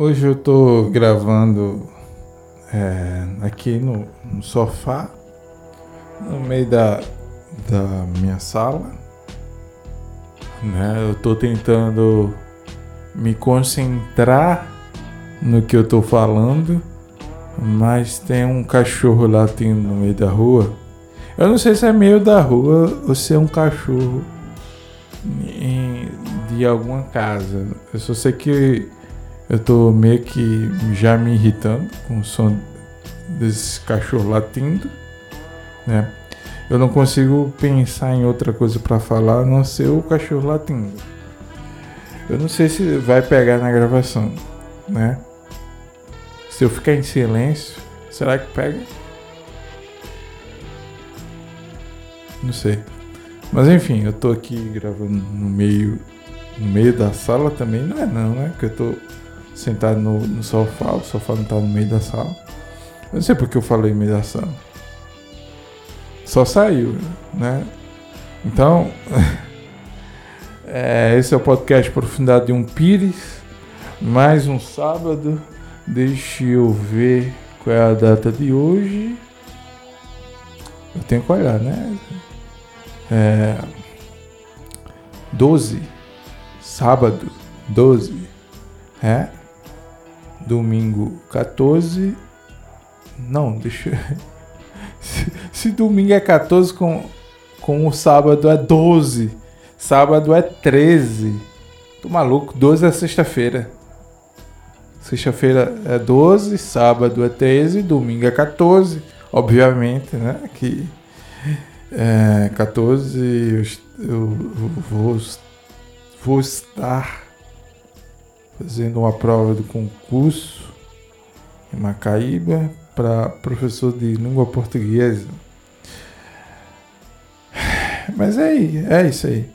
Hoje eu tô gravando é, aqui no, no, sofá, no meio da, da minha sala. Né? Eu tô tentando me concentrar no que eu tô falando, mas tem um cachorro latindo no meio da rua. Eu não sei se é meio da rua ou se é um cachorro em, de alguma casa. Eu só sei que eu tô meio que já me irritando com o som desse cachorro latindo, né? Eu não consigo pensar em outra coisa para falar a não ser o cachorro latindo. Eu não sei se vai pegar na gravação, né? Se eu ficar em silêncio, será que pega? Não sei. Mas enfim, eu tô aqui gravando no meio no meio da sala também, não é não, né? Porque eu tô sentado no, no sofá, o sofá não tá no meio da sala. Eu não sei porque eu falei meio da sala. Só saiu, né? Então, é, esse é o podcast Profundidade de um Pires. Mais um sábado. Deixa eu ver qual é a data de hoje. Eu tenho que olhar, né? É, 12. Sábado, 12. É domingo 14. Não, deixa. Se, se domingo é 14, com, com o sábado é 12. Sábado é 13. Tô maluco, 12 é sexta-feira. Sexta-feira é 12, sábado é 13, domingo é 14. Obviamente, né? Que é, 14 eu, eu vou, vou estar fazendo uma prova do concurso em Macaíba para professor de língua portuguesa. Mas é é isso aí.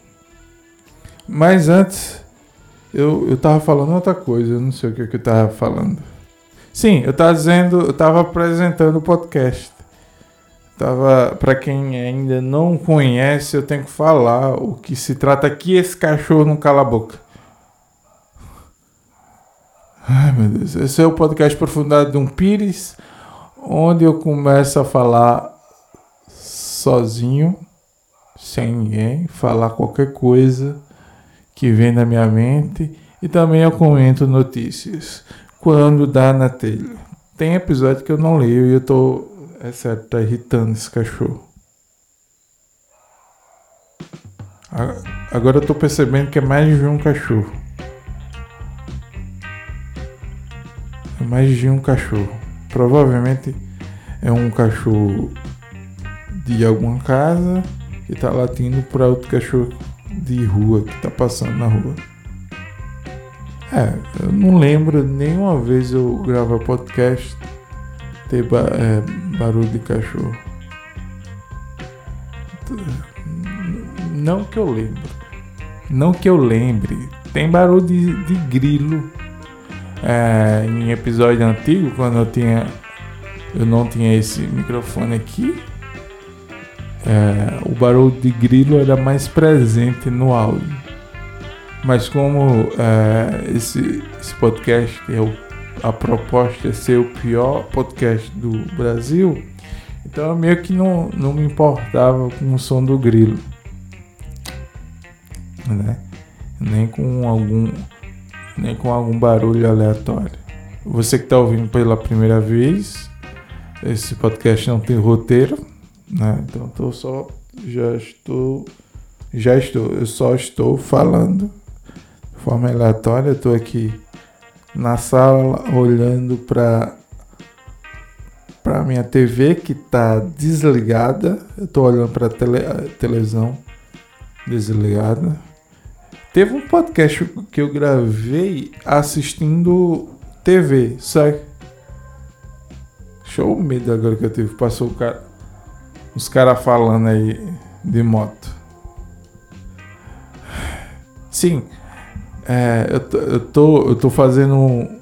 Mas antes, eu, eu tava falando outra coisa, eu não sei o que, que eu tava falando. Sim, eu tava dizendo, eu tava apresentando o podcast. Tava, para quem ainda não conhece, eu tenho que falar o que se trata aqui, esse cachorro não cala a boca. Ai meu Deus, esse é o podcast Profundidade de um Pires, onde eu começo a falar sozinho, sem ninguém, falar qualquer coisa que vem na minha mente e também eu comento notícias quando dá na telha. Tem episódio que eu não leio e eu tô, é certo, tá irritando esse cachorro. Agora eu tô percebendo que é mais de um cachorro. Mais de um cachorro. Provavelmente é um cachorro de alguma casa que tá latindo para outro cachorro de rua que tá passando na rua. É, eu não lembro nenhuma vez eu gravar podcast ter ba é, barulho de cachorro. Não que eu lembre. Não que eu lembre. Tem barulho de, de grilo é, em episódio antigo, quando eu tinha. Eu não tinha esse microfone aqui. É, o barulho de grilo era mais presente no áudio. Mas como é, esse, esse podcast é o, a proposta é ser o pior podcast do Brasil, então eu meio que não, não me importava com o som do grilo. Né? Nem com algum nem com algum barulho aleatório. Você que está ouvindo pela primeira vez, esse podcast não tem roteiro, né? Então tô só já estou já estou, eu só estou falando de forma aleatória, estou aqui na sala olhando para para minha TV que está desligada. Eu estou olhando para a tele, televisão desligada Teve um podcast que eu gravei assistindo TV, sabe? Show medo agora que eu tive. Passou cara, os caras falando aí de moto. Sim, é, eu, tô, eu, tô, eu tô fazendo um,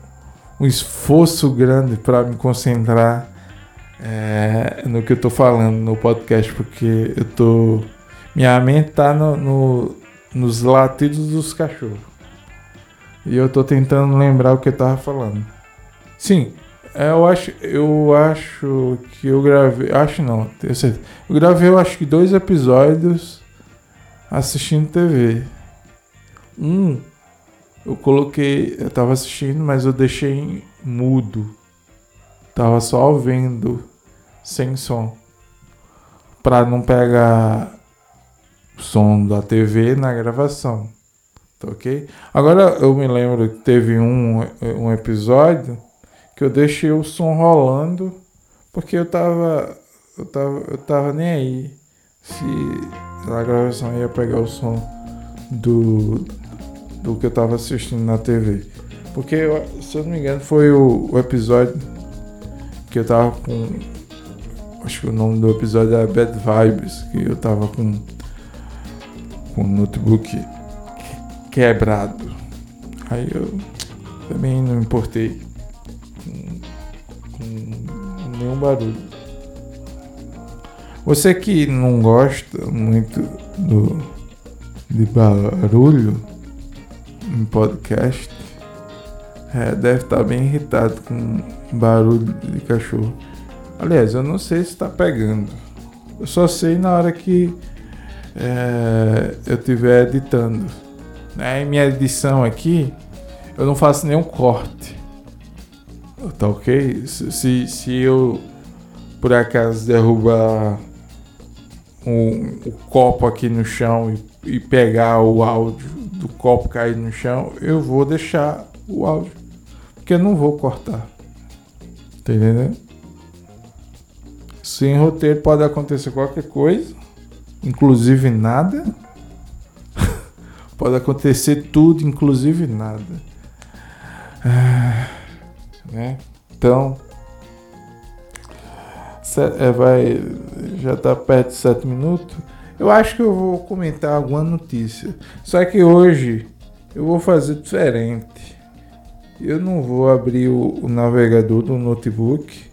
um esforço grande para me concentrar é, no que eu tô falando no podcast, porque eu tô. Minha mente tá no, no nos latidos dos cachorros. E eu tô tentando lembrar o que eu tava falando. Sim, é, eu acho, eu acho que eu gravei, acho não, tenho certeza. Eu gravei, eu acho que dois episódios assistindo TV. Um, eu coloquei, eu tava assistindo, mas eu deixei mudo. Tava só vendo, sem som, para não pegar som da TV na gravação. Tá ok? Agora eu me lembro que teve um, um episódio que eu deixei o som rolando porque eu tava. Eu tava, eu tava nem aí se a gravação ia pegar o som do, do que eu tava assistindo na TV. Porque, se eu não me engano, foi o, o episódio que eu tava com. Acho que o nome do episódio é Bad Vibes, que eu tava com, com o notebook quebrado. Aí eu também não importei com, nenhum barulho. Você que não gosta muito do, de barulho em podcast, é, deve estar bem irritado com barulho de cachorro. Aliás, eu não sei se está pegando. Eu só sei na hora que é, eu estiver editando. Né? Minha edição aqui, eu não faço nenhum corte. Tá ok? Se, se eu por acaso derrubar um, o copo aqui no chão e, e pegar o áudio do copo cair no chão, eu vou deixar o áudio. Porque eu não vou cortar. Tá entendendo? Sem roteiro pode acontecer qualquer coisa, inclusive nada. pode acontecer tudo, inclusive nada. Ah, né? Então, é, vai, já está perto de sete minutos. Eu acho que eu vou comentar alguma notícia. Só que hoje eu vou fazer diferente. Eu não vou abrir o, o navegador do notebook.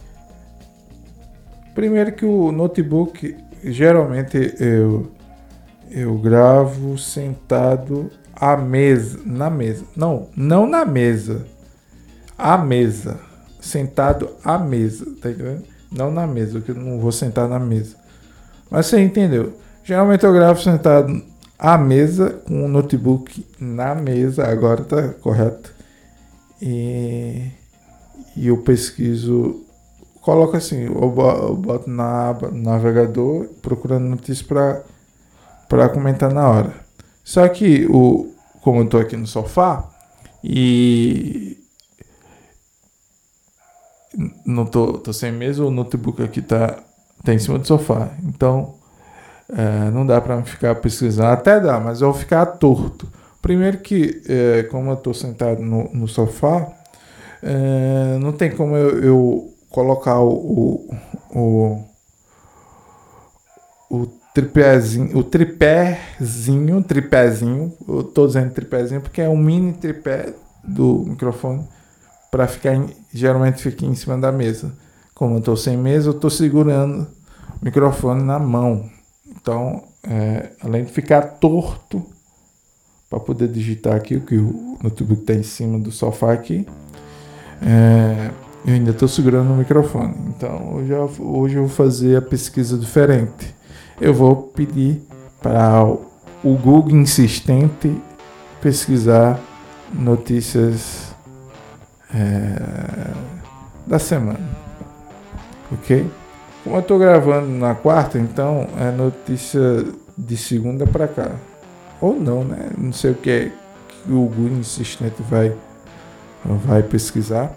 Primeiro que o notebook geralmente eu eu gravo sentado à mesa, na mesa. Não, não na mesa. À mesa. Sentado à mesa, tá entendendo? Não na mesa, porque eu não vou sentar na mesa. Mas você entendeu? Geralmente eu gravo sentado à mesa, com o notebook na mesa, agora tá correto. E, e eu pesquiso, coloco assim, eu boto na aba navegador, procurando notícias para comentar na hora. Só que, o, como eu estou aqui no sofá, e não tô, tô sem mesa, o notebook aqui tá, tá em cima do sofá. Então, é, não dá para ficar pesquisando. Até dá, mas eu vou ficar torto. Primeiro que, é, como eu tô sentado no, no sofá, é, não tem como eu, eu colocar o, o, o, tripézinho, o tripézinho, tripézinho, eu tô dizendo tripézinho porque é um mini tripé do microfone para ficar em, geralmente fica em cima da mesa. Como eu estou sem mesa, eu estou segurando o microfone na mão. Então, é, além de ficar torto para poder digitar aqui, o que o notebook está em cima do sofá aqui, é, eu ainda estou segurando o microfone. Então, hoje eu, hoje eu vou fazer a pesquisa diferente. Eu vou pedir para o Google insistente pesquisar notícias é, da semana. Ok? Como eu estou gravando na quarta, então é notícia de segunda para cá. Ou não, né? Não sei o que, é que o Google insistente vai, vai pesquisar.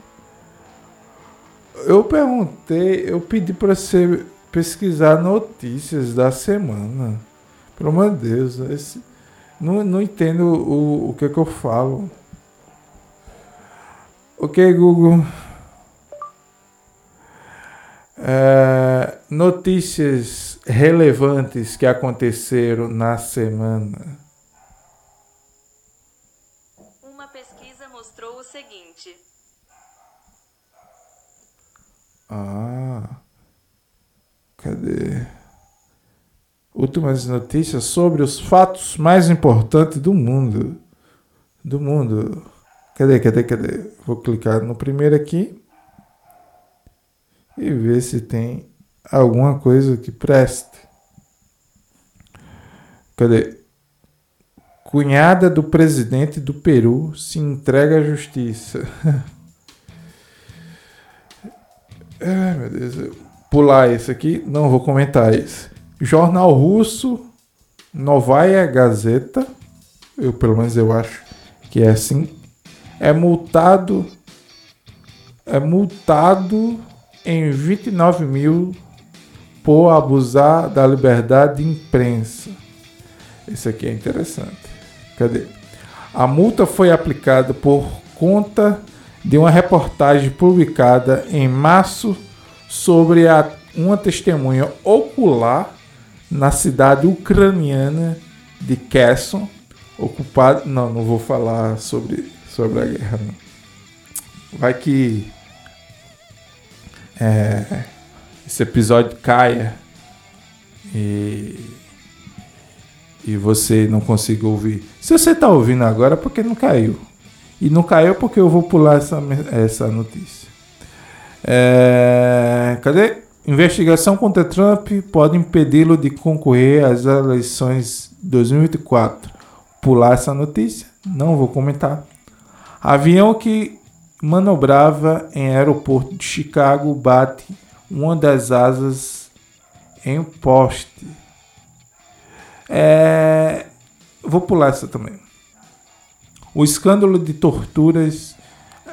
Eu perguntei, eu pedi para você pesquisar notícias da semana. Pelo amor de Deus, esse, não, não entendo o, o que, é que eu falo. Ok, Google. É, notícias relevantes que aconteceram na semana. Uma pesquisa mostrou o seguinte. Ah. Cadê? Últimas notícias sobre os fatos mais importantes do mundo. Do mundo. Cadê, cadê, cadê? Vou clicar no primeiro aqui e ver se tem alguma coisa que preste. Cadê? Cunhada do presidente do Peru se entrega à justiça. Ai, meu Deus. Pular esse aqui, não vou comentar isso. Jornal russo, Novaya Gazeta, eu pelo menos eu acho que é assim, é multado é multado em 29 mil por abusar da liberdade de imprensa. Isso aqui é interessante. Cadê? A multa foi aplicada por conta de uma reportagem publicada em março sobre a, uma testemunha ocular na cidade ucraniana de Kherson, ocupada. Não, não vou falar sobre, sobre a guerra. Não. Vai que é, esse episódio caia e, e você não consiga ouvir. Se você está ouvindo agora, é porque não caiu. E não caiu porque eu vou pular essa, essa notícia. É, cadê? Investigação contra Trump pode impedi-lo de concorrer às eleições 2024. Pular essa notícia? Não vou comentar. Avião que manobrava em aeroporto de Chicago bate uma das asas em um poste. É... Vou pular essa também. O escândalo de torturas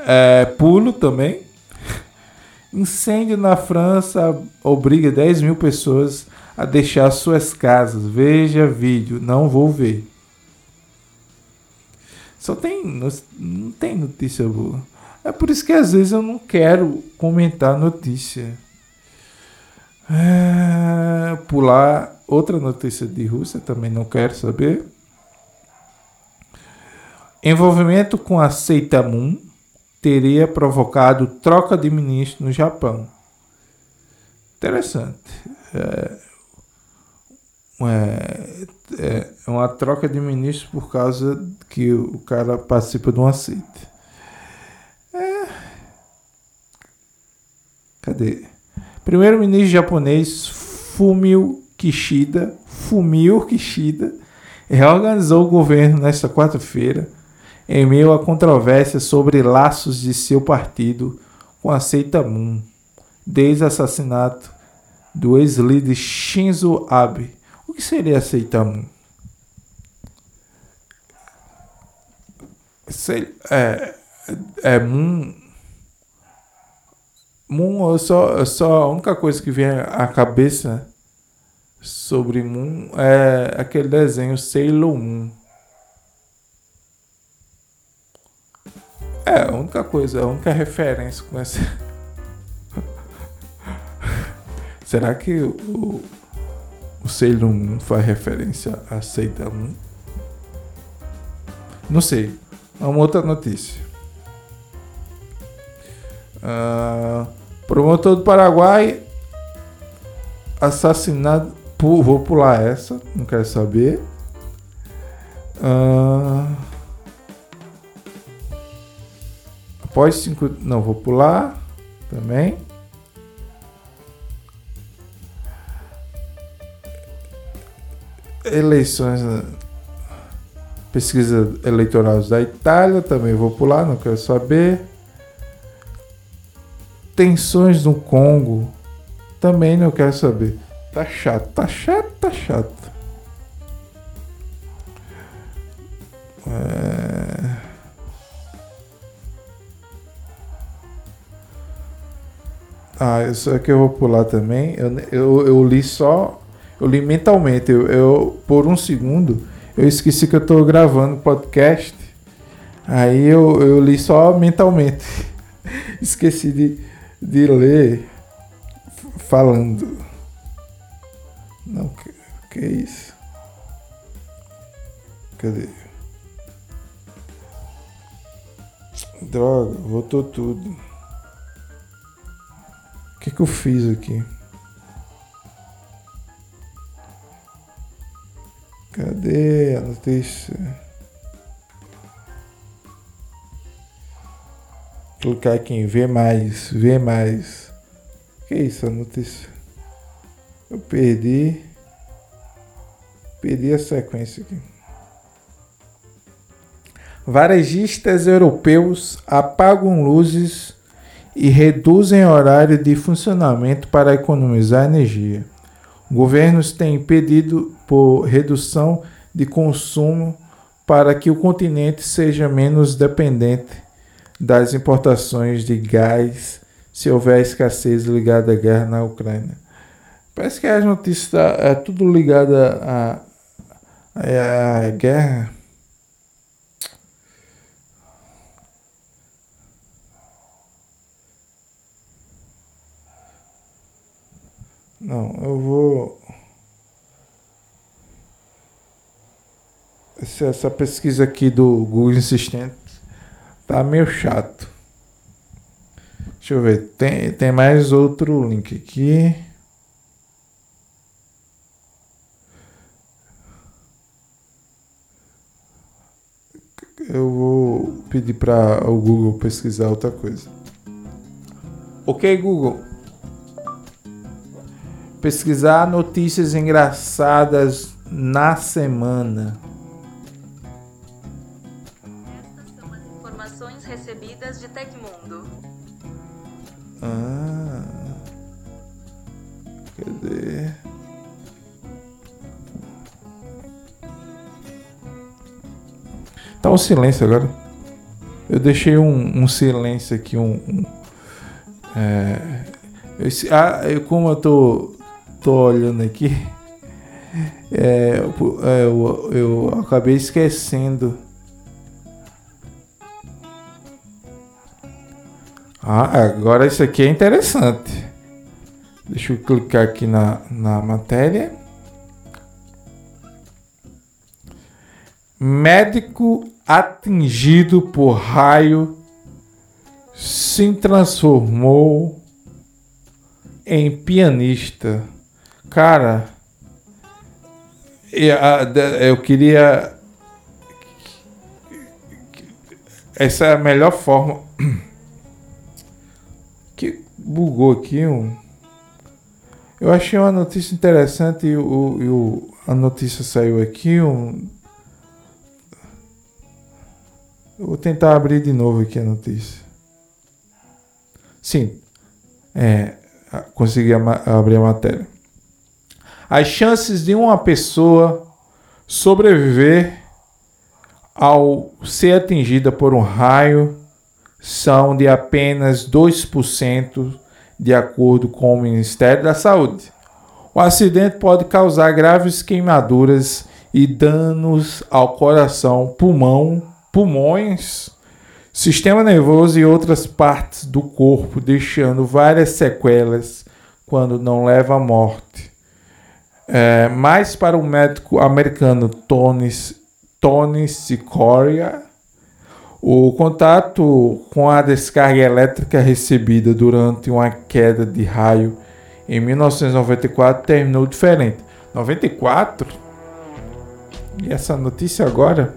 é, pulo também. Incêndio na França obriga 10 mil pessoas a deixar suas casas. Veja vídeo, não vou ver. Só tem. Não tem notícia boa. É por isso que às vezes eu não quero comentar notícia. É, pular outra notícia de Rússia, também não quero saber. Envolvimento com a seita Moon teria provocado troca de ministro no Japão. Interessante. É, é, é uma troca de ministro por causa que o cara participa de uma seita. Cadê? Primeiro-ministro japonês Fumio Kishida, Fumio Kishida reorganizou o governo nesta quarta-feira em meio a controvérsia sobre laços de seu partido com a seita Moon, desde o assassinato do ex-líder Shinzo Abe. O que seria a seita Moon? É, é Moon Moon, eu só, eu só, a única coisa que vem à cabeça sobre Moon é aquele desenho Sailor Moon. É, a única coisa, a única referência com essa. Será que o, o Sailor Moon faz referência a Sailor Moon? Não sei. Uma outra notícia. Uh, Promotor do Paraguai assassinado. Vou pular essa, não quero saber. Uh, após cinco. Não, vou pular também. Eleições. Pesquisa eleitoral da Itália, também vou pular, não quero saber. Tensões no Congo. Também não quero saber. Tá chato, tá chato, tá chato. Ah, isso aqui eu vou pular também. Eu, eu, eu li só. Eu li mentalmente. Eu, eu, por um segundo, eu esqueci que eu tô gravando podcast. Aí eu, eu li só mentalmente. Esqueci de, de ler falando. Não, que, que é isso? Cadê? Droga, voltou tudo. Que, que eu fiz aqui? Cadê a notícia? Clicar aqui em ver mais, ver mais. Que isso a notícia? Eu perdi. Perdi a sequência aqui. Varejistas europeus apagam luzes e reduzem horário de funcionamento para economizar energia. Governos têm pedido por redução de consumo para que o continente seja menos dependente das importações de gás se houver escassez ligada à guerra na Ucrânia. Parece que as notícias tá, é tudo ligado à, à, à guerra. Não, eu vou. Essa, pesquisa aqui do Google Insistente tá meio chato. Deixa eu ver, tem, tem mais outro link aqui. Eu vou pedir para o Google pesquisar outra coisa. Ok, Google pesquisar notícias engraçadas na semana. Essas são as informações recebidas de Tecmundo. Ah. Cadê? Tá um silêncio agora. Eu deixei um, um silêncio aqui, um. um é, esse, ah, eu, como eu tô tô olhando aqui, é, é, eu, eu acabei esquecendo. Ah, agora isso aqui é interessante. Deixa eu clicar aqui na, na matéria. Médico atingido por raio se transformou em pianista. Cara, eu queria. Essa é a melhor forma. Que bugou aqui. Eu achei uma notícia interessante e, o, e o, a notícia saiu aqui. Um, vou tentar abrir de novo aqui a notícia. Sim, é, consegui abrir a matéria as chances de uma pessoa sobreviver ao ser atingida por um raio são de apenas 2%, de acordo com o Ministério da Saúde. O acidente pode causar graves queimaduras e danos ao coração, pulmão, pulmões, sistema nervoso e outras partes do corpo, deixando várias sequelas quando não leva à morte. É, mais para o médico americano Tony, Tony Sicoria, o contato com a descarga elétrica recebida durante uma queda de raio em 1994 terminou diferente. 94? E essa notícia agora?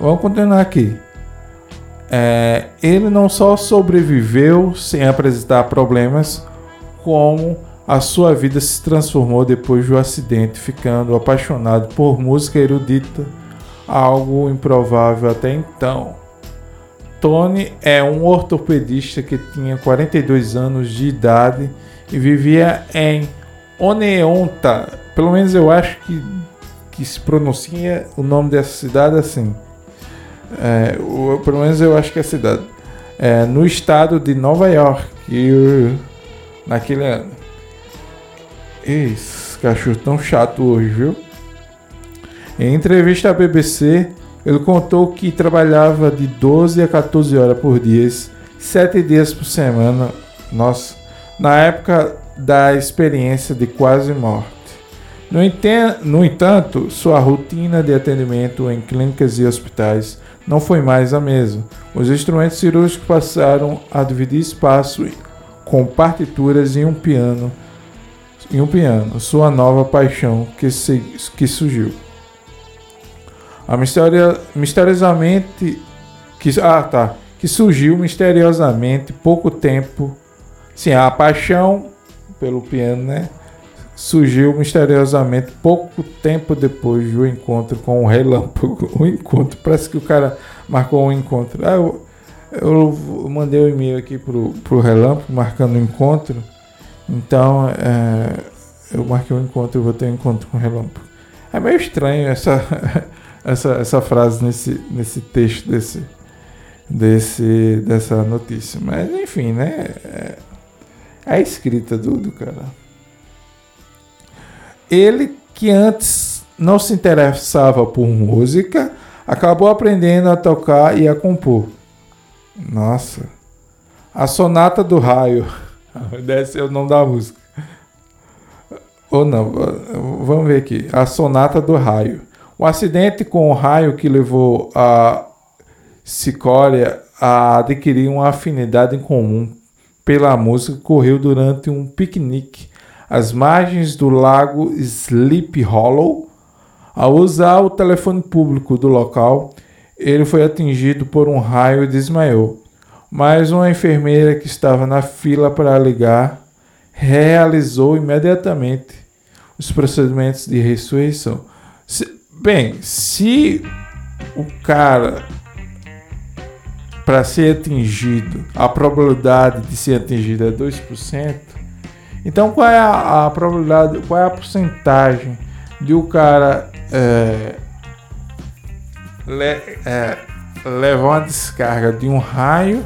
Vamos continuar aqui. É, ele não só sobreviveu sem apresentar problemas, como a sua vida se transformou depois do acidente, ficando apaixonado por música erudita, algo improvável até então. Tony é um ortopedista que tinha 42 anos de idade e vivia em Oneonta. Pelo menos eu acho que, que se pronuncia o nome dessa cidade assim. É, pelo menos eu acho que é a cidade. É, no estado de Nova York, naquele ano. Esse cachorro tão chato hoje, viu? Em entrevista à BBC, Ele contou que trabalhava de 12 a 14 horas por dia, 7 dias por semana. Nossa, na época da experiência de quase morte. No, no entanto, sua rotina de atendimento em clínicas e hospitais não foi mais a mesma. Os instrumentos cirúrgicos passaram a dividir espaço com partituras e um piano, e um piano, sua nova paixão que, se, que surgiu. A misteria, misteriosamente que ah tá, que surgiu misteriosamente pouco tempo. Sim, a paixão pelo piano, né? Surgiu misteriosamente pouco tempo depois do encontro com o relâmpago. O encontro, parece que o cara marcou um encontro. Ah, eu, eu mandei um e-mail aqui pro, pro relâmpago marcando o um encontro. Então, é, eu marquei um encontro, e vou ter um encontro com o relâmpago. É meio estranho essa essa, essa frase nesse, nesse texto desse, desse, dessa notícia. Mas enfim, né? É, é a escrita do, do cara. Ele que antes não se interessava por música, acabou aprendendo a tocar e a compor. Nossa. A Sonata do Raio. Desse é o nome da música. Ou não, vamos ver aqui. A Sonata do Raio. O acidente com o raio que levou a Sicória a adquirir uma afinidade em comum pela música ocorreu durante um piquenique às margens do lago Sleep Hollow. Ao usar o telefone público do local, ele foi atingido por um raio e desmaiou. Mas uma enfermeira que estava na fila para ligar realizou imediatamente os procedimentos de ressurreição. Bem, se o cara para ser atingido, a probabilidade de ser atingido é 2%, então qual é a, a probabilidade, qual é a porcentagem de o cara é, le, é, levar uma descarga de um raio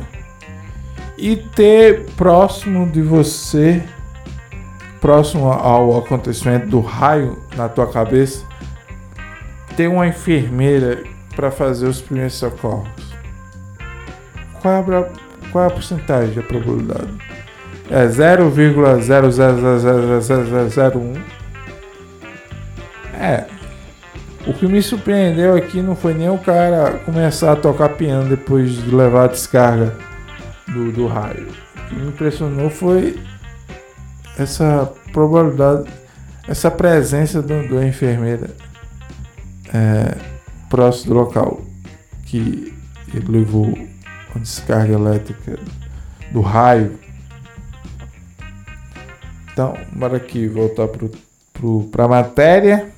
e ter próximo de você, próximo ao acontecimento do raio na tua cabeça, ter uma enfermeira para fazer os primeiros socorros? Qual é a, qual é a porcentagem, a probabilidade? É 0,0000001. É. O que me surpreendeu aqui não foi nem o cara começar a tocar piano depois de levar a descarga do, do raio. O que me impressionou foi essa probabilidade, essa presença do, do enfermeira é, próximo do local que ele levou a descarga elétrica do raio. Então, bora aqui voltar para a matéria.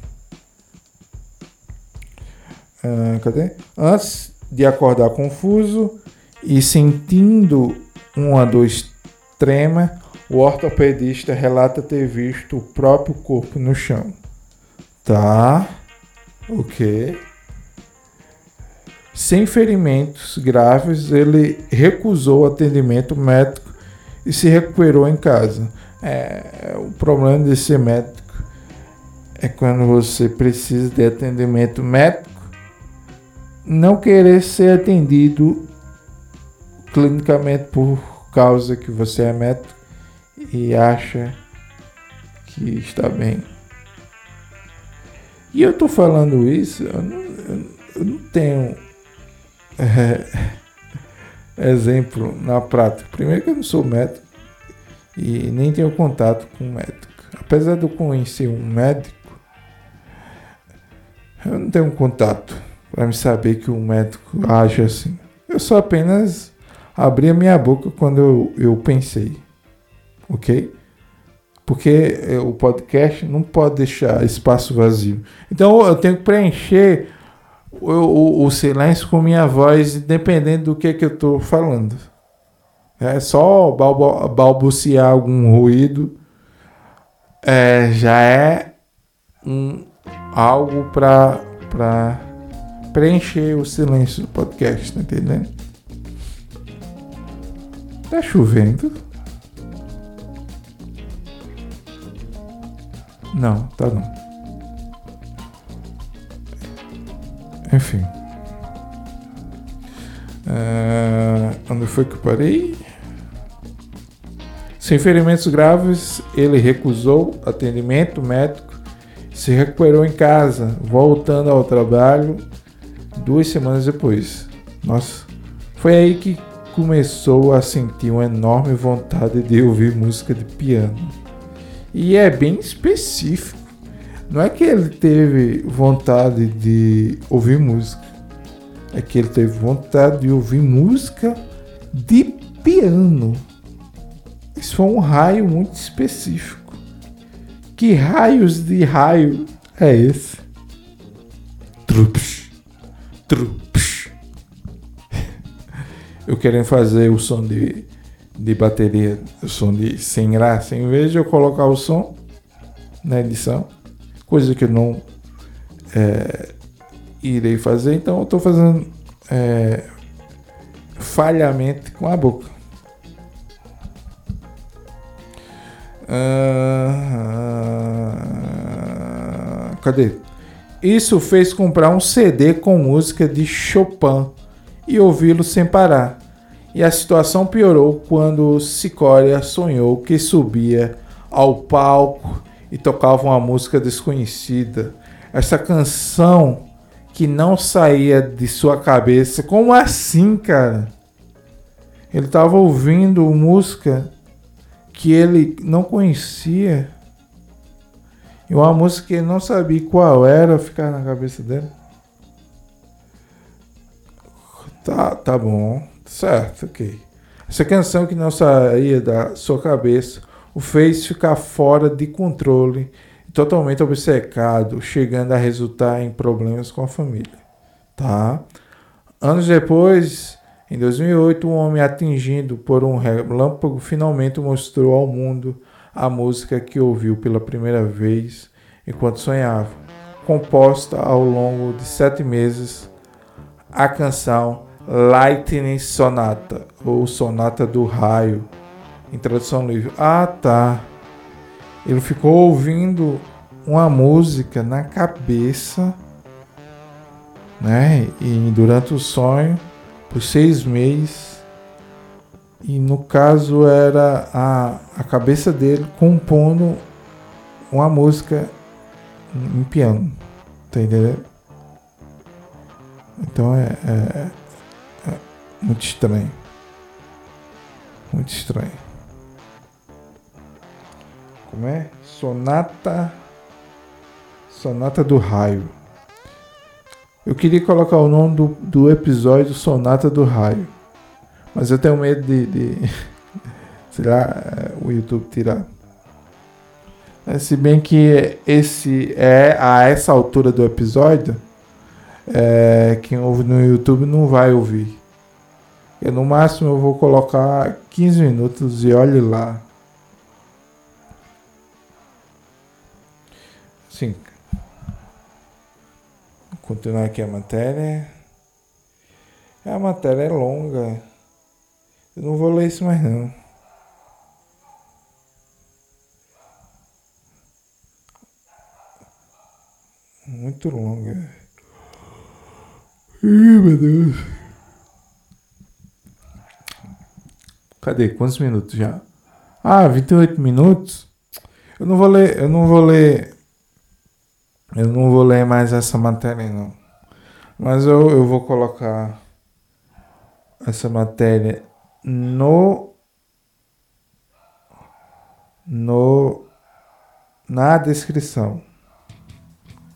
Ah, cadê? Antes de acordar confuso e sentindo uma dor extrema, o ortopedista relata ter visto o próprio corpo no chão. Tá? Ok. Sem ferimentos graves, ele recusou atendimento médico e se recuperou em casa. É, o problema de ser médico é quando você precisa de atendimento médico, não querer ser atendido clinicamente por causa que você é médico e acha que está bem. E eu tô falando isso, eu não, eu não tenho é, exemplo na prática. Primeiro que eu não sou médico e nem tenho contato com médico. Apesar de eu conhecer um médico, eu não tenho contato para me saber que um médico age assim. Eu só apenas abri a minha boca quando eu, eu pensei, ok? porque é, o podcast não pode deixar espaço vazio. Então eu tenho que preencher o, o, o silêncio com minha voz, independente do que, que eu estou falando. É só balbu balbuciar algum ruído é, já é um, algo para preencher o silêncio do podcast, tá entendendo? Tá chovendo? Não, tá não. Enfim. Uh, onde foi que eu parei? Sem ferimentos graves, ele recusou atendimento médico se recuperou em casa, voltando ao trabalho duas semanas depois. Nossa, foi aí que começou a sentir uma enorme vontade de ouvir música de piano. E é bem específico. Não é que ele teve vontade de ouvir música, é que ele teve vontade de ouvir música de piano. Isso foi um raio muito específico. Que raios de raio é esse? Trups, trups. Eu querendo fazer o som de, de bateria, o som de sem graça, em vez de eu colocar o som na edição, coisa que eu não é, irei fazer, então eu estou fazendo é, falhamente com a boca. Ah, cadê? Isso fez comprar um CD com música de Chopin e ouvi-lo sem parar. E a situação piorou quando Sicória sonhou que subia ao palco e tocava uma música desconhecida. Essa canção que não saía de sua cabeça. Como assim, cara? Ele estava ouvindo música que ele não conhecia. E uma música que ele não sabia qual era, ficar na cabeça dele. Tá, tá bom. Certo, ok. Essa canção que não saía da sua cabeça o fez ficar fora de controle, totalmente obcecado, chegando a resultar em problemas com a família. Tá? Anos depois, em 2008, um homem atingido por um relâmpago finalmente mostrou ao mundo a música que ouviu pela primeira vez enquanto sonhava. Composta ao longo de sete meses, a canção Lightning Sonata, ou Sonata do Raio, em tradução livre. Ah, tá. Ele ficou ouvindo uma música na cabeça, né? E durante o sonho, por seis meses. E no caso era a, a cabeça dele compondo uma música em piano. Tá entendendo? Então é, é, é muito estranho. Muito estranho. Como é? Sonata. Sonata do Raio. Eu queria colocar o nome do, do episódio Sonata do Raio. Mas eu tenho medo de. de sei lá, o YouTube tirar. É, se bem que esse é a essa altura do episódio, é, quem ouve no YouTube não vai ouvir. Eu, no máximo eu vou colocar 15 minutos e olhe lá. Sim. Vou continuar aqui a matéria. A matéria é longa. Eu não vou ler isso mais não. Muito longa. Ai, meu Deus. Cadê? Quantos minutos já? Ah, 28 minutos. Eu não vou ler, eu não vou ler eu não vou ler mais essa matéria, não. Mas eu, eu vou colocar essa matéria no. No. Na descrição.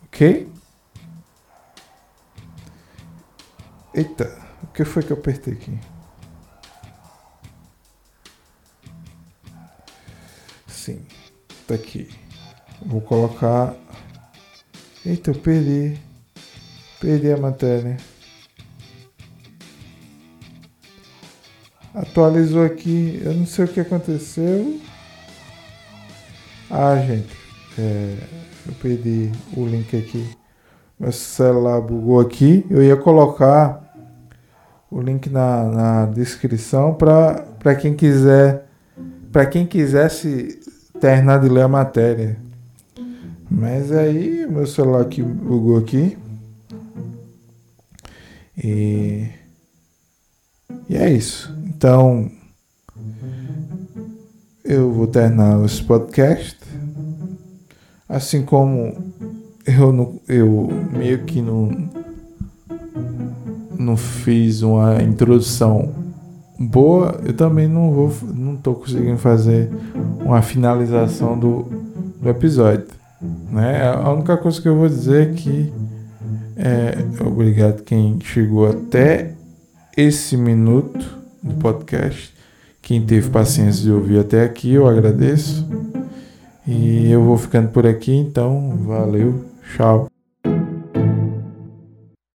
Ok? Eita, o que foi que eu apertei aqui? Sim, tá aqui. Vou colocar Eita, eu perdi. Perdi a matéria. Atualizou aqui. Eu não sei o que aconteceu. Ah, gente. É, eu perdi o link aqui. Meu celular bugou aqui. Eu ia colocar o link na, na descrição para quem quiser para quem quisesse terminar de ler a matéria. Mas aí meu celular aqui bugou aqui. E E é isso. Então, eu vou terminar esse podcast. Assim como eu, não, eu meio que não, não fiz uma introdução boa, eu também não vou não tô conseguindo fazer uma finalização do, do episódio. Né? A única coisa que eu vou dizer é que é, obrigado quem chegou até esse minuto do podcast. Quem teve paciência de ouvir até aqui, eu agradeço. E eu vou ficando por aqui, então valeu, tchau.